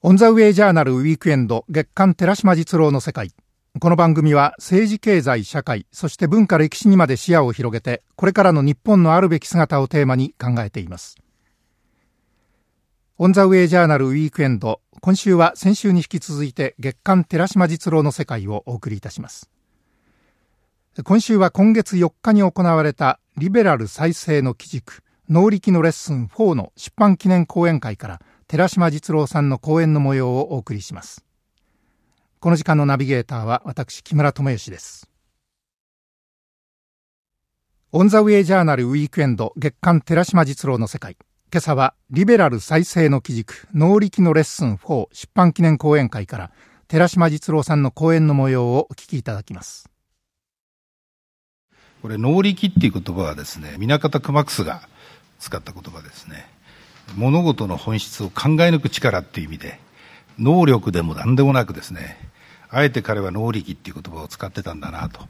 オンザウェイジャーナルウィークエンド月刊寺島実郎の世界。この番組は政治経済社会、そして文化歴史にまで視野を広げて、これからの日本のあるべき姿をテーマに考えています。オンザウェイジャーナルウィークエンド、今週は先週に引き続いて月刊寺島実郎の世界をお送りいたします。今週は今月4日に行われたリベラル再生の基軸、能力のレッスン4の出版記念講演会から寺島実郎さんの講演の模様をお送りします。この時間のナビゲーターは私、木村智義です。オンザウェイジャーナルウィークエンド月刊寺島実郎の世界。今朝はリベラル再生の基軸、能力のレッスン4出版記念講演会から寺島実郎さんの講演の模様をお聞きいただきます。これ、能力っていう言葉はですね、南方熊楠が使った言葉ですね。物事の本質を考え抜く力っていう意味で、能力でも何でもなくですね、あえて彼は能力っていう言葉を使ってたんだなと。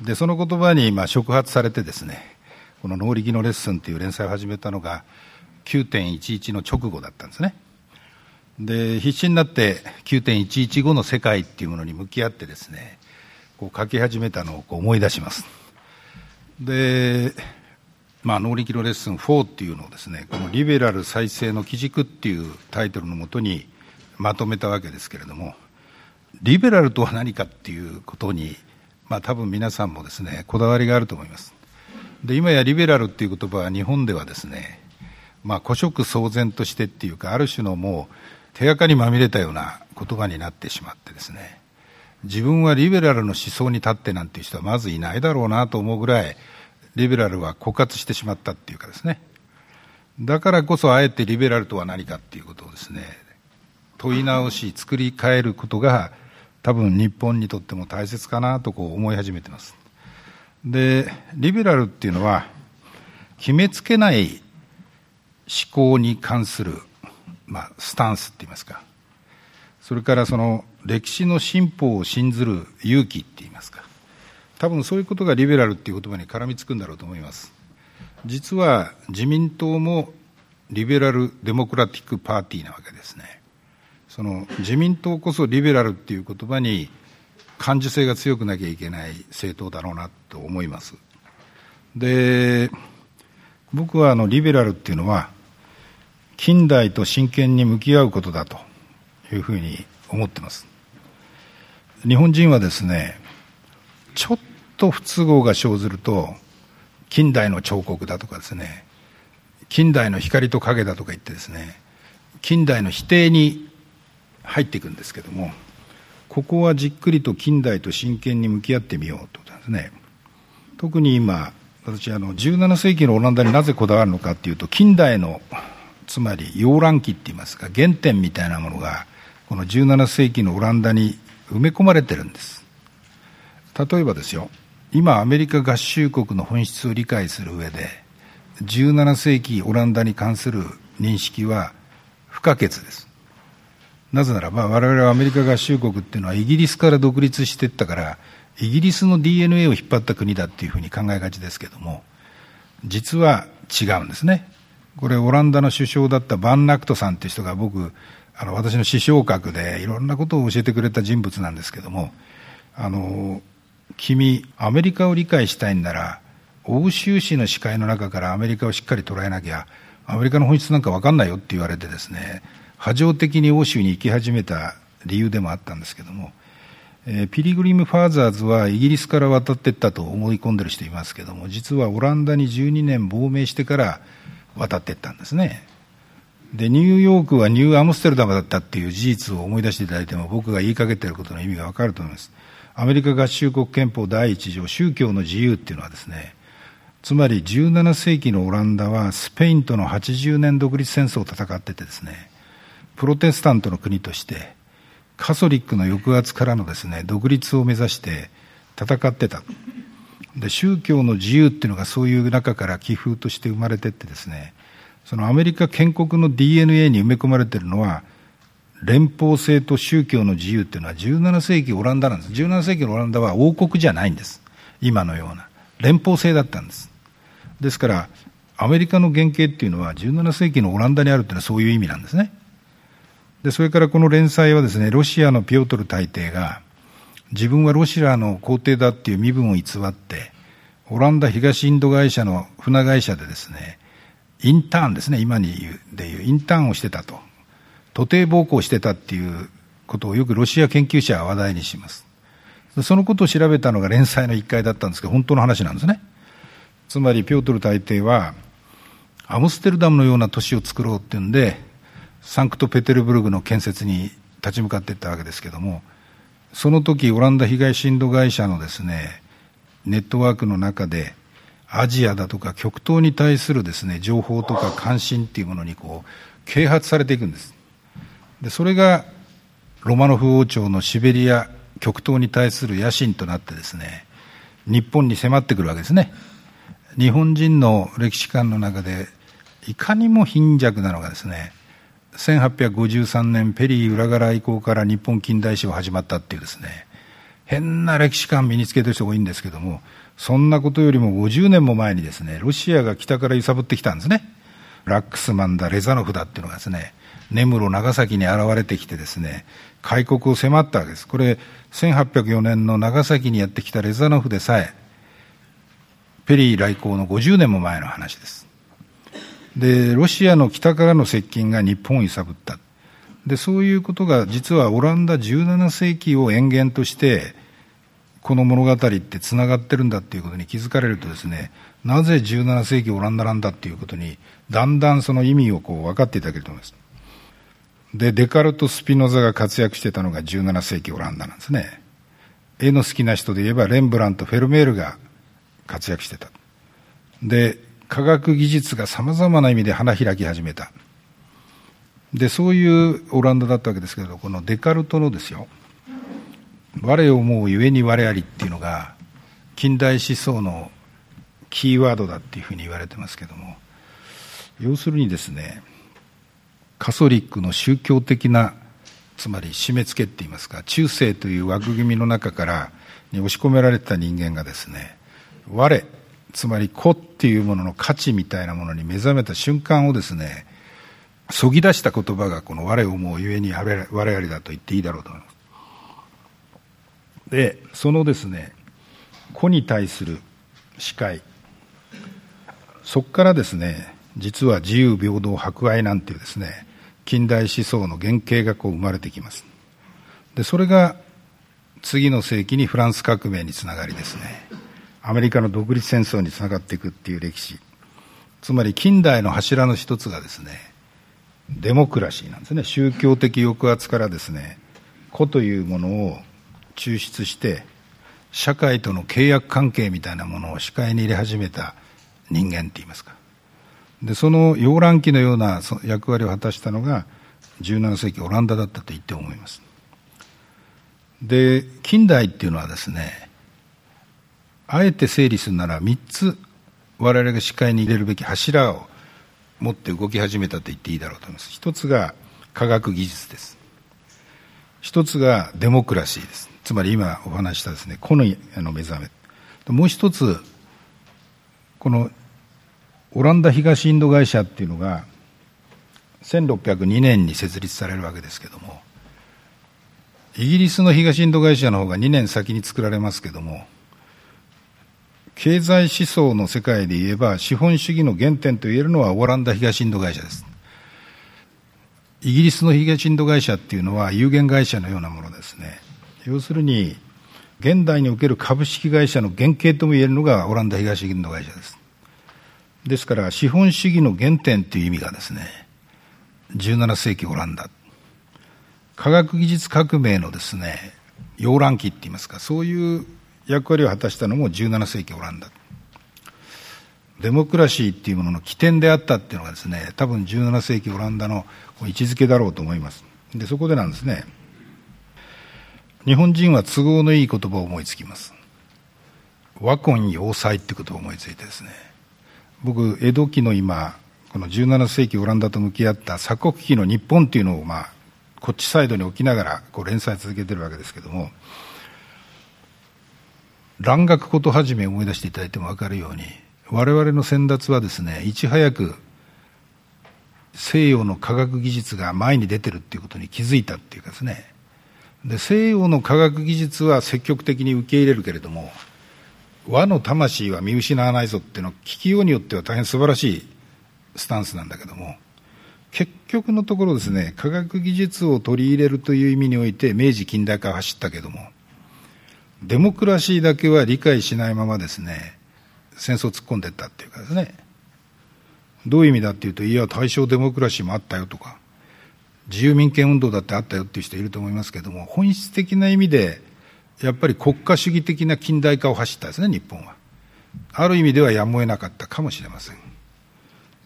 で、その言葉にまあ触発されてですね、この能力のレッスンっていう連載を始めたのが9.11の直後だったんですね。で、必死になって9.115の世界っていうものに向き合ってですね、こう書き始めたのをこう思い出します。で、まあ、能力のレッスン4っていうのをですね、このリベラル再生の基軸っていうタイトルのもとにまとめたわけですけれども、リベラルとは何かっていうことに、まあ多分皆さんもですね、こだわりがあると思います。で、今やリベラルっていう言葉は日本ではですね、まあ古色騒然としてっていうか、ある種のもう手垢にまみれたような言葉になってしまってですね、自分はリベラルの思想に立ってなんていう人はまずいないだろうなと思うぐらい、リベラルは枯渇してしまったっていうかですね、だからこそあえてリベラルとは何かっていうことをですね、問い直し、作り変えることが多分日本にとっても大切かなとこう思い始めてます。で、リベラルっていうのは、決めつけない思考に関する、まあ、スタンスって言いますか、それからその歴史の進歩を信ずる勇気って言いますか、多分そういうことがリベラルっていう言葉に絡みつくんだろうと思います。実は自民党もリベラル・デモクラティック・パーティーなわけですね。その自民党こそリベラルっていう言葉に感受性が強くなきゃいけない政党だろうなと思います。で、僕はあのリベラルっていうのは近代と真剣に向き合うことだというふうに思ってます。日本人はですね、ちょっと不都合が生ずると、近代の彫刻だとかですね、近代の光と影だとか言ってですね、近代の否定に入っていくんですけども、ここはじっくりと近代と真剣に向き合ってみようということなんですね。特に今、私あの17世紀のオランダになぜこだわるのかっていうと近代のつまり溶卵期って言いますか原点みたいなものがこの17世紀のオランダに埋め込まれてるんです例えばですよ、今アメリカ合衆国の本質を理解する上で、17世紀オランダに関する認識は不可欠です。なぜならば、我々はアメリカ合衆国っていうのはイギリスから独立していったから、イギリスの DNA を引っ張った国だっていうふうに考えがちですけども、実は違うんですね。これオランダの首相だったバンナクトさんっていう人が僕、あの私の師匠格でいろんなことを教えてくれた人物なんですけども、あの、君、アメリカを理解したいんなら、欧州史の視界の中からアメリカをしっかり捉えなきゃ、アメリカの本質なんか分かんないよって言われてですね、波状的に欧州に行き始めた理由でもあったんですけども、えー、ピリグリム・ファーザーズはイギリスから渡っていったと思い込んでる人いますけども、実はオランダに12年亡命してから渡っていったんですね。で、ニューヨークはニューアムステルダムだったっていう事実を思い出していただいても、僕が言いかけてることの意味が分かると思います。アメリカ合衆国憲法第一条、宗教の自由っていうのはですね、つまり17世紀のオランダはスペインとの80年独立戦争を戦っててですね、プロテスタントの国として、カソリックの抑圧からのですね、独立を目指して戦ってた。で、宗教の自由っていうのがそういう中から寄付として生まれてってですね、そのアメリカ建国の DNA に埋め込まれてるのは、連邦制と宗教の自由っていうのは17世紀オランダなんです。17世紀のオランダは王国じゃないんです。今のような。連邦制だったんです。ですから、アメリカの原型っていうのは17世紀のオランダにあるっていうのはそういう意味なんですね。で、それからこの連載はですね、ロシアのピオトル大帝が、自分はロシアの皇帝だっていう身分を偽って、オランダ東インド会社の船会社でですね、インターンですね、今に言う、でいう、インターンをしてたと。徒弟暴行してたっていうことをよくロシア研究者は話題にします。そのことを調べたのが連載の一回だったんですけど、本当の話なんですね。つまり、ピョートル大帝は、アムステルダムのような都市を作ろうっていうんで、サンクトペテルブルグの建設に立ち向かっていったわけですけども、その時、オランダ東インド会社のですね、ネットワークの中で、アジアだとか極東に対するですね、情報とか関心っていうものにこう、啓発されていくんです。で、それが、ロマノフ王朝のシベリア、極東に対する野心となってですね、日本に迫ってくるわけですね。日本人の歴史観の中で、いかにも貧弱なのがですね、1853年ペリー裏柄以降から日本近代史を始まったっていうですね、変な歴史観身につけてる人が多いんですけども、そんなことよりも50年も前にですね、ロシアが北から揺さぶってきたんですね。ラックスマンだ、レザノフだっていうのがですね、根室、長崎に現れてきてですね、開国を迫ったわけです。これ、1804年の長崎にやってきたレザノフでさえ、ペリー来航の50年も前の話です。で、ロシアの北からの接近が日本を揺さぶった。で、そういうことが実はオランダ17世紀を延々として、この物語ってつながってるんだっていうことに気づかれるとですね、なぜ17世紀オランダなんだっていうことに、だんだんその意味をこう分かっていただけると思います。で、デカルト・スピノザが活躍してたのが17世紀オランダなんですね。絵の好きな人で言えば、レンブラント、フェルメールが活躍してた。で、科学技術が様々な意味で花開き始めた。で、そういうオランダだったわけですけど、このデカルトのですよ、我を思うゆえに我ありっていうのが近代思想のキーワードだっていうふうに言われてますけども要するにですねカソリックの宗教的なつまり締め付けって言いますか中世という枠組みの中からに押し込められた人間がですね我つまり子っていうものの価値みたいなものに目覚めた瞬間をですねそぎ出した言葉がこの我を思うゆえに我々だと言っていいだろうと思います。でそのですね子に対する視界そこからですね実は自由平等博愛なんていうですね近代思想の原型がこう生まれてきます。でそれが次の世紀にフランス革命につながりですね。アメリカの独立戦争につながっていくっていう歴史。つまり近代の柱の一つがですねデモクラシーなんですね。宗教的抑圧からですね個というものを抽出して社会との契約関係みたいなものを視界に入れ始めた人間って言いますか。でその洋蘭期のような役割を果たしたのが17世紀オランダだったと言って思います。で近代っていうのはですねあえて整理するなら3つ我々が視界に入れるべき柱を持って動き始めたと言っていいだろうと思います。一つが科学技術です。一つがデモクラシーです。つまり今お話したですね、個の目覚め。もう一つ、このオランダ東インド会社っていうのが、1602年に設立されるわけですけども、イギリスの東インド会社の方が2年先に作られますけども、経済思想の世界で言えば、資本主義の原点と言えるのはオランダ東インド会社です。イギリスの東インド会社っていうのは有限会社のようなものですね。要するに、現代における株式会社の原型とも言えるのがオランダ東インド会社です。ですから、資本主義の原点という意味がですね、17世紀オランダ。科学技術革命のですね、洋乱期って言いますか、そういう役割を果たしたのも17世紀オランダ。デモクラシーっていうものの起点であったっていうのがですね、多分17世紀オランダの位置づけだろうと思います。で、そこでなんですね、日本人は都合のいい言葉を思いつきます。和魂要塞ってことを思いついてですね。僕、江戸期の今、この17世紀オランダと向き合った鎖国期の日本っていうのを、まあ、こっちサイドに置きながらこう連載続けてるわけですけども、蘭学ことはじめ思い出していただいても分かるように、我々の先達はですね、いち早く西洋の科学技術が前に出てるっていうことに気づいたっていうかですね。で西洋の科学技術は積極的に受け入れるけれども和の魂は見失わないぞっていうのは聞きようによっては大変素晴らしいスタンスなんだけども結局のところですね科学技術を取り入れるという意味において明治近代化を走ったけどもデモクラシーだけは理解しないままですね戦争突っ込んでいったっていうかですね。どういう意味だっていうといや大正デモクラシーもあったよとか自由民権運動だってあったよっていう人いると思いますけども本質的な意味でやっぱり国家主義的な近代化を走ったんですね日本は。ある意味ではやむを得なかったかもしれません。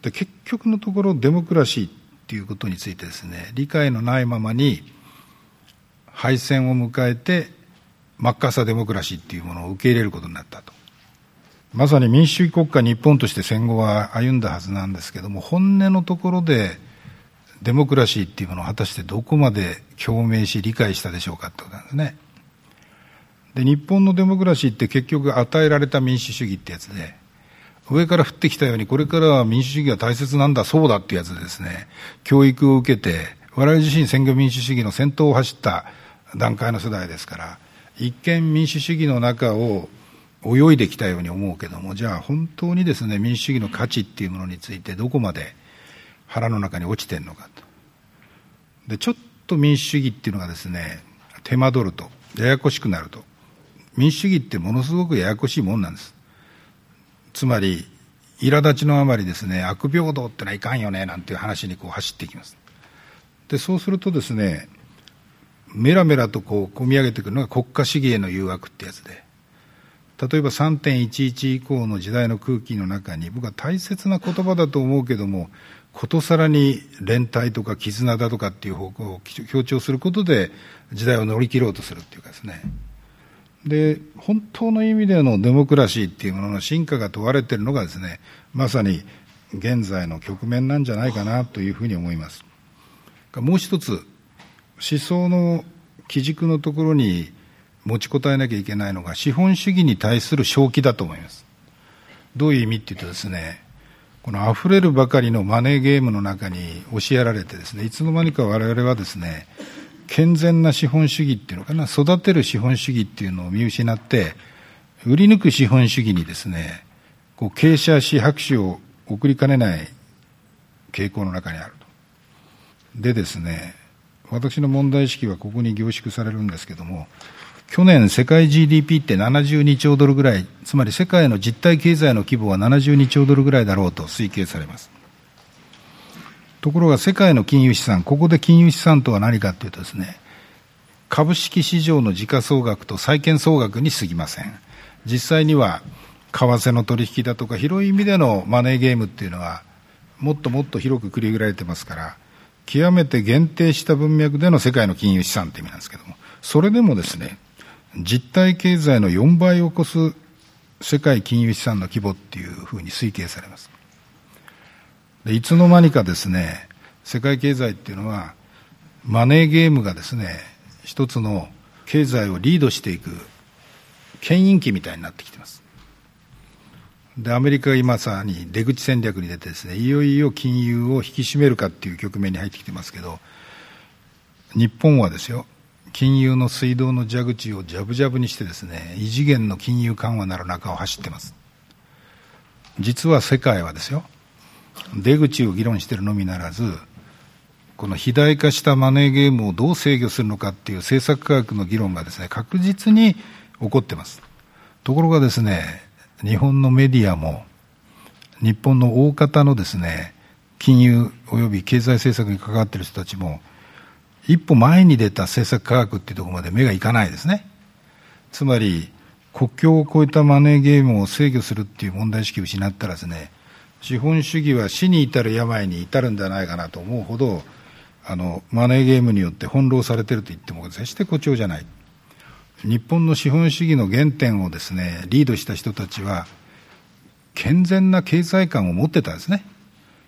で結局のところデモクラシーっていうことについてですね理解のないままに敗戦を迎えてマッカーサーデモクラシーっていうものを受け入れることになったと。まさに民主主義国家日本として戦後は歩んだはずなんですけども本音のところでデモクラシーっていうものを果たしてどこまで共鳴し理解したでしょうかってことなんですね。で日本のデモクラシーって結局与えられた民主主義ってやつで上から降ってきたようにこれからは民主主義が大切なんだそうだってやつですね教育を受けて我々自身選挙民主主義の先頭を走った段階の世代ですから一見民主主義の中を泳いできたように思うけどもじゃあ本当にですね民主主義の価値っていうものについてどこまで腹の中に落ちてるのかと。でちょっと民主主義っていうのがですね手間取るとややこしくなると。民主主義ってものすごくややこしいもんなんです。つまり苛立ちのあまりですね悪平等ってのはいかんよねなんていう話にこう走っていきます。でそうするとですねメラメラとこう込み上げてくるのが国家主義への誘惑ってやつで例えば3.11以降の時代の空気の中に僕は大切な言葉だと思うけどもことさらに連帯とか絆だとかっていう方向を強調することで時代を乗り切ろうとするっていうかですね。で本当の意味でのデモクラシーっていうものの進化が問われているのがですねまさに現在の局面なんじゃないかなというふうに思います。もう一つ思想の基軸のところに持ちこたえなきゃいけないのが資本主義に対する正気だと思います。どういう意味っていうとですねこの溢れるばかりのマネーゲームの中に押しやられてですねいつの間にか我々はですね健全な資本主義っていうのかな育てる資本主義っていうのを見失って売り抜く資本主義にですねこう傾斜し拍手を送りかねない傾向の中にあると。でですね私の問題意識はここに凝縮されるんですけども去年世界 GDP って72兆ドルぐらいつまり世界の実体経済の規模は72兆ドルぐらいだろうと推計されます。ところが世界の金融資産、ここで金融資産とは何かというとですね、株式市場の時価総額と債券総額に過ぎません。実際には、為替の取引だとか、広い意味でのマネーゲームっていうのは、もっともっと広く繰り広げられてますから、極めて限定した文脈での世界の金融資産って意味なんですけども、それでもですね、実体経済の4倍を超す世界金融資産の規模っていうふうに推計されます。でいつの間にかですね世界経済っていうのはマネーゲームがですね一つの経済をリードしていく牽引機みたいになってきてます。でアメリカが今さに出口戦略に出てですねいよいよ金融を引き締めるかっていう局面に入ってきてますけど日本はですよ金融の水道の蛇口をジャブジャブにしてですね異次元の金融緩和なる中を走ってます。実は世界はですよ出口を議論しているのみならず、この肥大化したマネーゲームをどう制御するのかっていう政策科学の議論がですね、確実に起こってます。ところがですね、日本のメディアも、日本の大方のですね、金融及び経済政策に関わっている人たちも、一歩前に出た政策科学っていうところまで目がいかないですね。つまり、国境を越えたマネーゲームを制御するっていう問題意識を失ったらですね、資本主義は死に至る病に至るんではないかなと思うほど、あの、マネーゲームによって翻弄されていると言っても決して誇張じゃない。日本の資本主義の原点をですね、リードした人たちは、健全な経済観を持ってたんですね。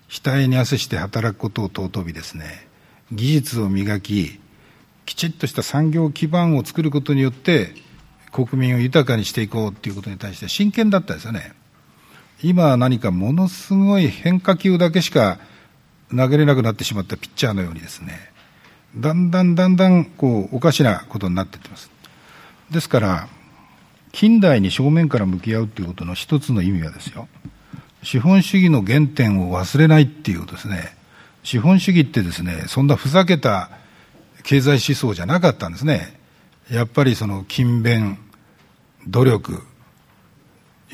額に汗して働くことを尊びですね、技術を磨き、きちっとした産業基盤を作ることによって、国民を豊かにしていこうということに対して真剣だったですよね。今何かものすごい変化球だけしか投げれなくなってしまったピッチャーのようにですね、だんだんだんだんこうおかしなことになっていってます。ですから、近代に正面から向き合うということの一つの意味はですよ、資本主義の原点を忘れないっていうことですね。資本主義ってですね、そんなふざけた経済思想じゃなかったんですね。やっぱりその勤勉、努力、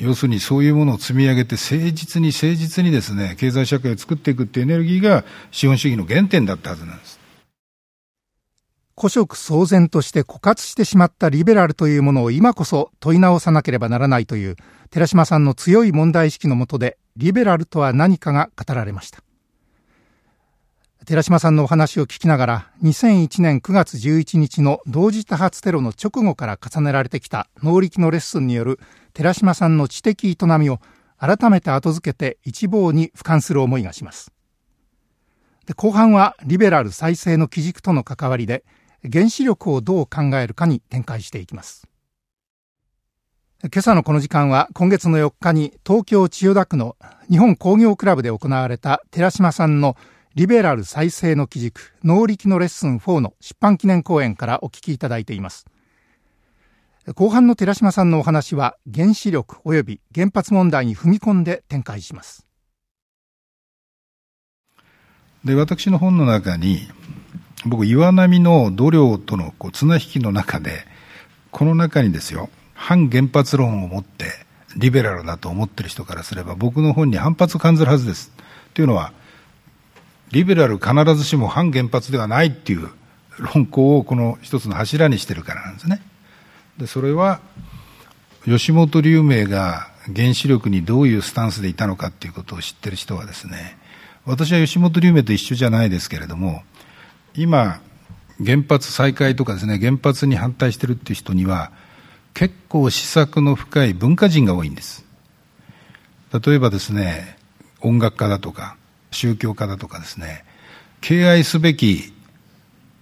要するにそういうものを積み上げて誠実に誠実にですね、経済社会を作っていくっていうエネルギーが資本主義の原点だったはずなんです。古色騒然として枯渇してしまったリベラルというものを今こそ問い直さなければならないという寺島さんの強い問題意識のもとでリベラルとは何かが語られました。寺島さんのお話を聞きながら2001年9月11日の同時多発テロの直後から重ねられてきた能力のレッスンによる寺島さんの知的営みを改めて後付けて一望に俯瞰する思いがします。で後半はリベラル再生の基軸との関わりで原子力をどう考えるかに展開していきます。今朝のこの時間は今月の4日に東京千代田区の日本工業クラブで行われた寺島さんのリベラル再生の基軸能力のレッスン4の出版記念講演からお聞きいただいています。後半の寺島さんのお話は原子力及び原発問題に踏み込んで展開します。で私の本の中に僕、岩波の度量とのこう綱引きの中で、この中にですよ、反原発論を持って、リベラルだと思ってる人からすれば、僕の本に反発を感じるはずです。というのは、リベラル必ずしも反原発ではないっていう論考をこの一つの柱にしてるからなんですね。で、それは、吉本龍明が原子力にどういうスタンスでいたのかっていうことを知ってる人はですね、私は吉本龍明と一緒じゃないですけれども、今、原発再開とかですね、原発に反対してるっていう人には、結構思索の深い文化人が多いんです。例えばですね、音楽家だとか、宗教家だとかですね、敬愛すべき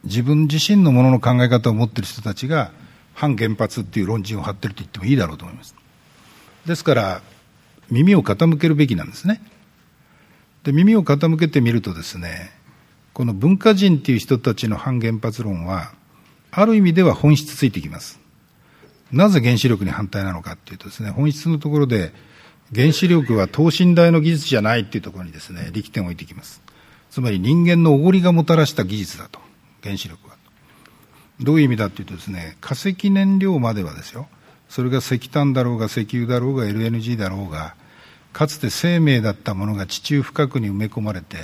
自分自身のものの考え方を持っている人たちが、反原発っていう論陣を張ってると言ってもいいだろうと思います。ですから、耳を傾けるべきなんですね。で、耳を傾けてみるとですね、この文化人っていう人たちの反原発論は、ある意味では本質ついてきます。なぜ原子力に反対なのかっていうとですね、本質のところで、原子力は等身大の技術じゃないっていうところにですね、力点を置いていきます。つまり人間のおごりがもたらした技術だと。原子力は。どういう意味だっていうとですね、化石燃料まではですよ。それが石炭だろうが石油だろうが LNG だろうが、かつて生命だったものが地中深くに埋め込まれて、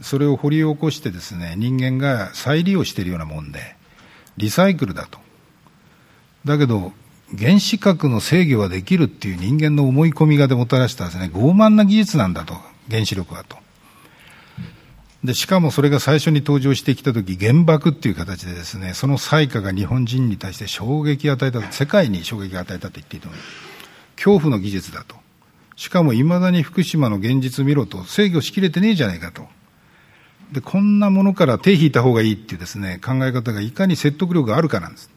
それを掘り起こしてですね、人間が再利用しているようなもんで、リサイクルだと。だけど、原子核の制御はできるっていう人間の思い込みがでもたらしたですね、傲慢な技術なんだと、原子力はと。で、しかもそれが最初に登場してきたとき、原爆っていう形でですね、その災禍が日本人に対して衝撃を与えた、世界に衝撃を与えたと言っていいと思う。恐怖の技術だと。しかも未だに福島の現実見ろと、制御しきれてねえじゃないかと。で、こんなものから手引いた方がいいっていうですね、考え方がいかに説得力があるかなんです。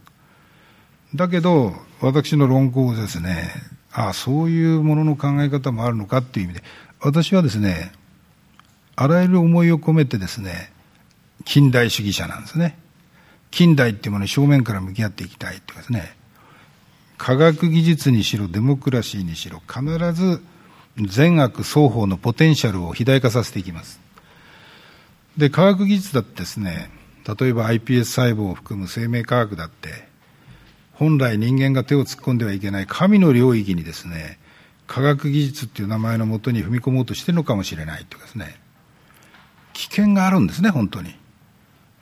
だけど、私の論考はですね、ああ、そういうものの考え方もあるのかっていう意味で、私はですね、あらゆる思いを込めてですね、近代主義者なんですね。近代っていうものに正面から向き合っていきたいっていうかですね、科学技術にしろ、デモクラシーにしろ、必ず善悪双方のポテンシャルを肥大化させていきます。で、科学技術だってですね、例えば iPS 細胞を含む生命科学だって、本来人間が手を突っ込んではいけない神の領域にですね、科学技術っていう名前のもとに踏み込もうとしてるのかもしれないというかですね、危険があるんですね、本当に。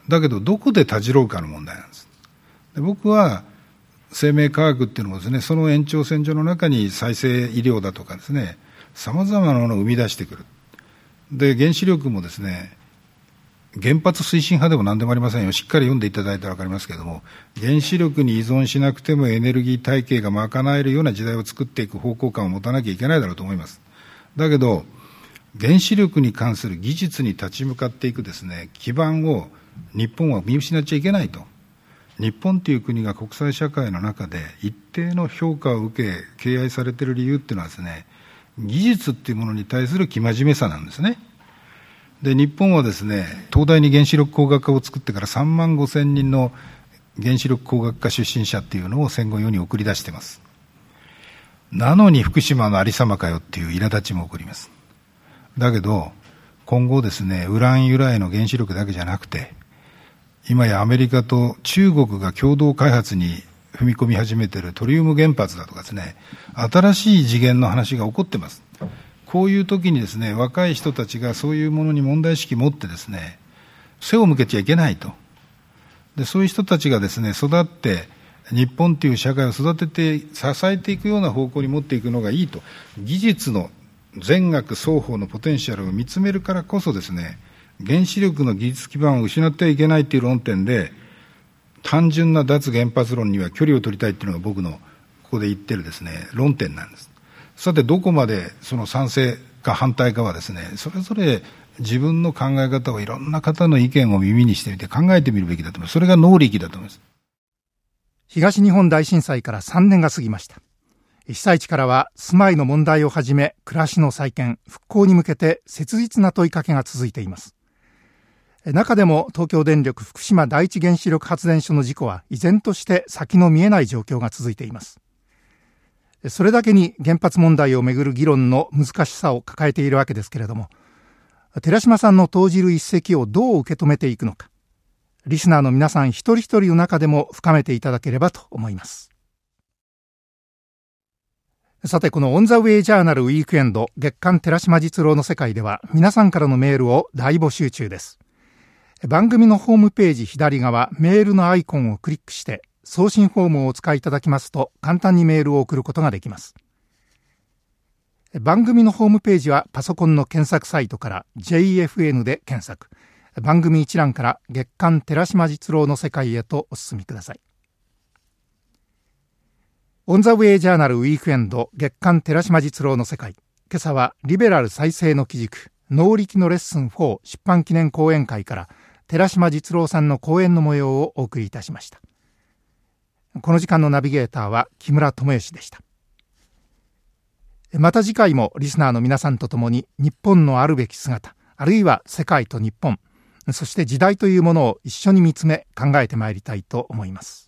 だけど、どこでたじろうかの問題なんです。で僕は、生命科学っていうのもですね、その延長線上の中に再生医療だとかですね、様々なものを生み出してくる。で、原子力もですね、原発推進派でも何でもありませんよ。しっかり読んでいただいたら分かりますけれども、原子力に依存しなくてもエネルギー体系が賄えるような時代を作っていく方向感を持たなきゃいけないだろうと思います。だけど、原子力に関する技術に立ち向かっていくですね、基盤を日本は見失っちゃいけないと。日本という国が国際社会の中で一定の評価を受け、敬愛されている理由っていうのはですね、技術っていうものに対する生真面目さなんですね。で日本はですね東大に原子力工学科を作ってから3万5千人の原子力工学科出身者っていうのを戦後世に送り出してます。なのに福島のありさまかよっていう苛立ちも起こります。だけど今後ですねウラン由来の原子力だけじゃなくて今やアメリカと中国が共同開発に踏み込み始めているトリウム原発だとかですね新しい次元の話が起こってます。こういう時にですね、若い人たちがそういうものに問題意識を持ってですね、背を向けちゃいけないと。で、そういう人たちがですね、育って、日本という社会を育てて、支えていくような方向に持っていくのがいいと。技術の全学双方のポテンシャルを見つめるからこそですね、原子力の技術基盤を失ってはいけないという論点で、単純な脱原発論には距離を取りたいっていうのが僕のここで言ってるですね、論点なんです。さて、どこまでその賛成か反対かはですね、それぞれ自分の考え方をいろんな方の意見を耳にしてみて考えてみるべきだと思います。それが能力だと思います。東日本大震災から3年が過ぎました。被災地からは住まいの問題をはじめ、暮らしの再建、復興に向けて切実な問いかけが続いています。中でも東京電力福島第一原子力発電所の事故は依然として先の見えない状況が続いています。それだけに原発問題をめぐる議論の難しさを抱えているわけですけれども、寺島さんの投じる一石をどう受け止めていくのか、リスナーの皆さん一人一人の中でも深めていただければと思います。さて、このオンザウェイジャーナルウィークエンド月刊寺島実郎の世界では皆さんからのメールを大募集中です。番組のホームページ左側メールのアイコンをクリックして送信フォームをお使いいただきますと簡単にメールを送ることができます。番組のホームページはパソコンの検索サイトから JFN で検索。番組一覧から月刊寺島実郎の世界へとお進みください。オンザウェイジャーナルウィークエンド月刊寺島実郎の世界。今朝はリベラル再生の基軸、能力のレッスン4出版記念講演会から寺島実郎さんの講演の模様をお送りいたしました。この時間のナビゲーターは木村智義でした。また次回もリスナーの皆さんと共に日本のあるべき姿、あるいは世界と日本、そして時代というものを一緒に見つめ考えてまいりたいと思います。